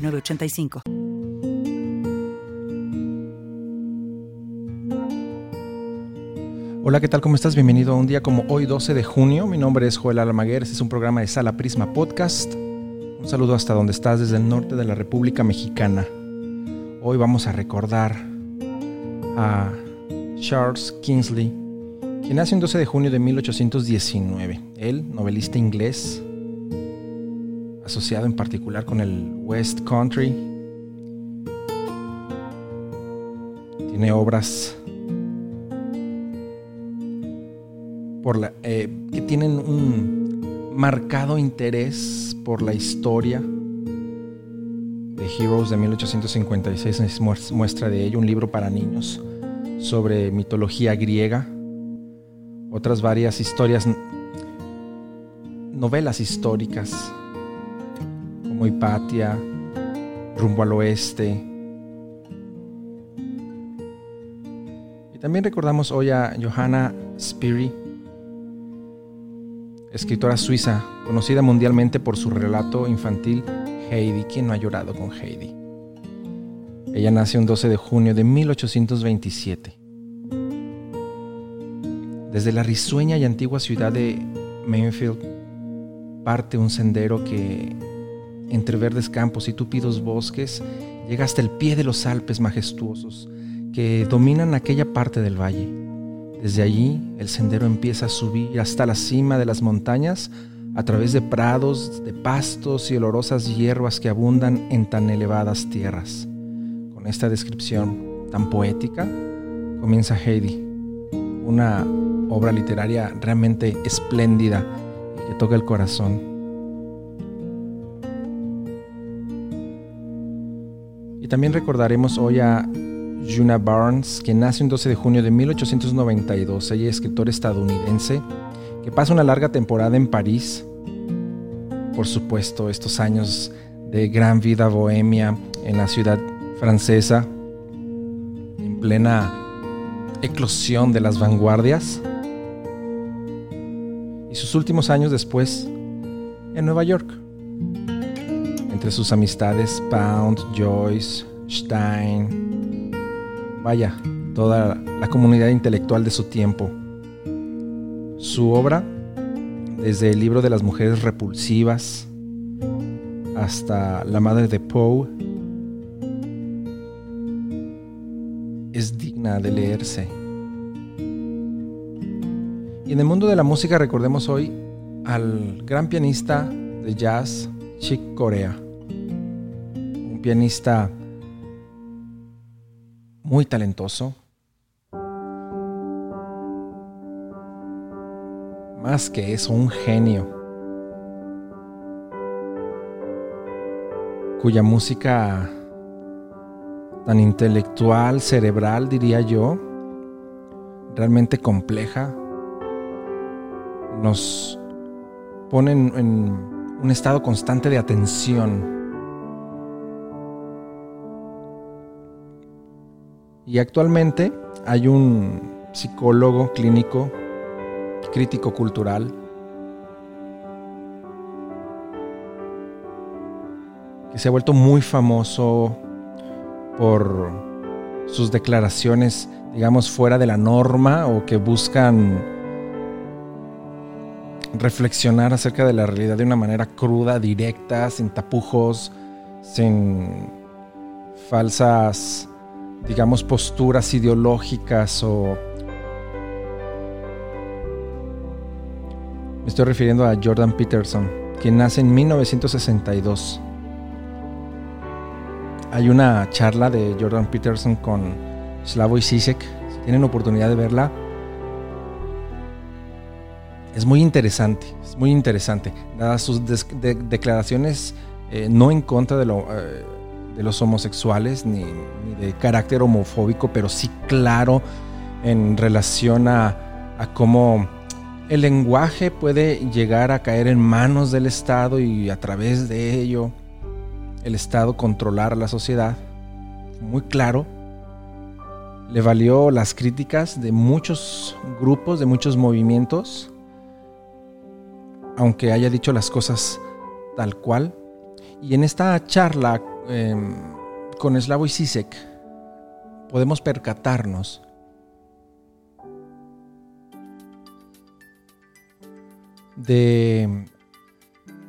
985. Hola, ¿qué tal? ¿Cómo estás? Bienvenido a un día como hoy, 12 de junio. Mi nombre es Joel Almaguer. Este es un programa de Sala Prisma Podcast. Un saludo hasta donde estás, desde el norte de la República Mexicana. Hoy vamos a recordar a Charles Kingsley, quien nació el 12 de junio de 1819. Él, novelista inglés, asociado en particular con el West Country. Tiene obras por la, eh, que tienen un marcado interés por la historia de Heroes de 1856 es muestra de ello, un libro para niños sobre mitología griega, otras varias historias, novelas históricas como Hipatia, Rumbo al Oeste. Y también recordamos hoy a Johanna Spiri, escritora suiza, conocida mundialmente por su relato infantil Heidi. ¿Quién no ha llorado con Heidi? Ella nació un 12 de junio de 1827. Desde la risueña y antigua ciudad de Mainfield parte un sendero que entre verdes campos y tupidos bosques, llega hasta el pie de los Alpes majestuosos que dominan aquella parte del valle. Desde allí el sendero empieza a subir hasta la cima de las montañas a través de prados, de pastos y olorosas hierbas que abundan en tan elevadas tierras. Con esta descripción tan poética comienza Heidi, una obra literaria realmente espléndida y que toca el corazón. También recordaremos hoy a Juna Barnes, quien nace un 12 de junio de 1892. Ella es escritora estadounidense que pasa una larga temporada en París. Por supuesto, estos años de gran vida bohemia en la ciudad francesa, en plena eclosión de las vanguardias. Y sus últimos años después en Nueva York entre sus amistades Pound, Joyce, Stein, vaya, toda la comunidad intelectual de su tiempo. Su obra, desde el libro de las mujeres repulsivas hasta La madre de Poe, es digna de leerse. Y en el mundo de la música recordemos hoy al gran pianista de jazz Chick Corea pianista muy talentoso, más que eso, un genio, cuya música tan intelectual, cerebral, diría yo, realmente compleja, nos pone en, un estado constante de atención Y actualmente hay un psicólogo clínico, crítico cultural, que se ha vuelto muy famoso por sus declaraciones, digamos, fuera de la norma o que buscan reflexionar acerca de la realidad de una manera cruda, directa, sin tapujos, sin falsas digamos, posturas ideológicas o... Me estoy refiriendo a Jordan Peterson, quien nace en 1962. Hay una charla de Jordan Peterson con Slavoj Zizek. Si tienen oportunidad de verla, es muy interesante. Es muy interesante. Dadas sus declaraciones, eh, no en contra de lo, eh, de los homosexuales ni, de carácter homofóbico, pero sí claro en relación a, a cómo el lenguaje puede llegar a caer en manos del Estado y a través de ello el Estado controlar a la sociedad. Muy claro. Le valió las críticas de muchos grupos, de muchos movimientos, aunque haya dicho las cosas tal cual. Y en esta charla em, con Slavoj Zizek podemos percatarnos de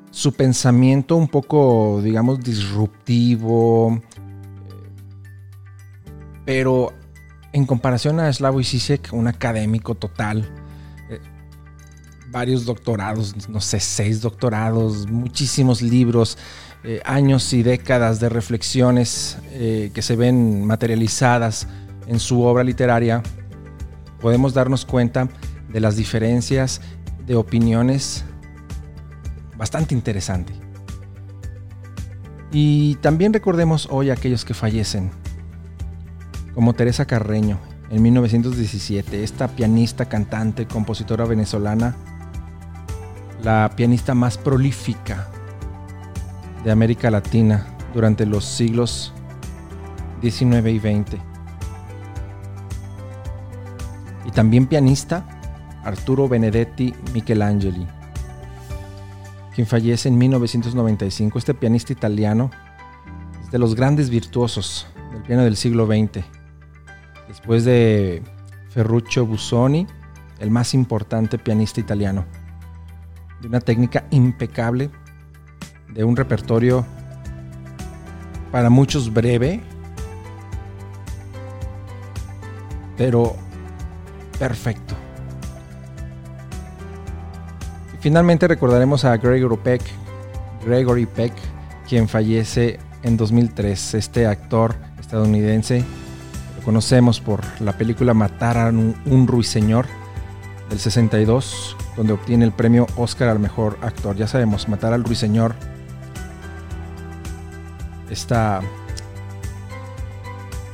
su pensamiento un poco, digamos, disruptivo, pero en comparación a Slavoj Zizek, un académico total, varios doctorados, no sé, seis doctorados, muchísimos libros, eh, años y décadas de reflexiones eh, que se ven materializadas en su obra literaria, podemos darnos cuenta de las diferencias de opiniones bastante interesante. Y también recordemos hoy a aquellos que fallecen, como Teresa Carreño en 1917, esta pianista, cantante, compositora venezolana la pianista más prolífica de América Latina durante los siglos XIX y XX. Y también pianista Arturo Benedetti Michelangeli, quien fallece en 1995. Este pianista italiano es de los grandes virtuosos del piano del siglo XX. Después de Ferruccio Busoni, el más importante pianista italiano de una técnica impecable, de un repertorio para muchos breve, pero perfecto. Y finalmente recordaremos a Gregory Peck, Gregory Peck, quien fallece en 2003, este actor estadounidense. Lo conocemos por la película Matar a un, ruiseñor del 62, donde obtiene el premio Oscar al mejor actor. Ya sabemos, Matar al Ruiseñor. Esta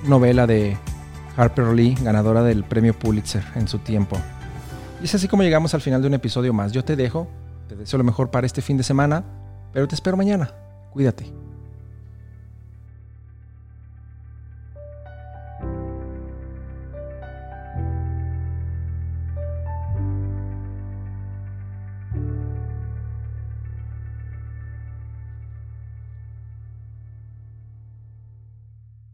novela de Harper Lee, ganadora del premio Pulitzer en su tiempo. Y es así como llegamos al final de un episodio más. Yo te dejo, te deseo lo mejor para este fin de semana, pero te espero mañana. Cuídate.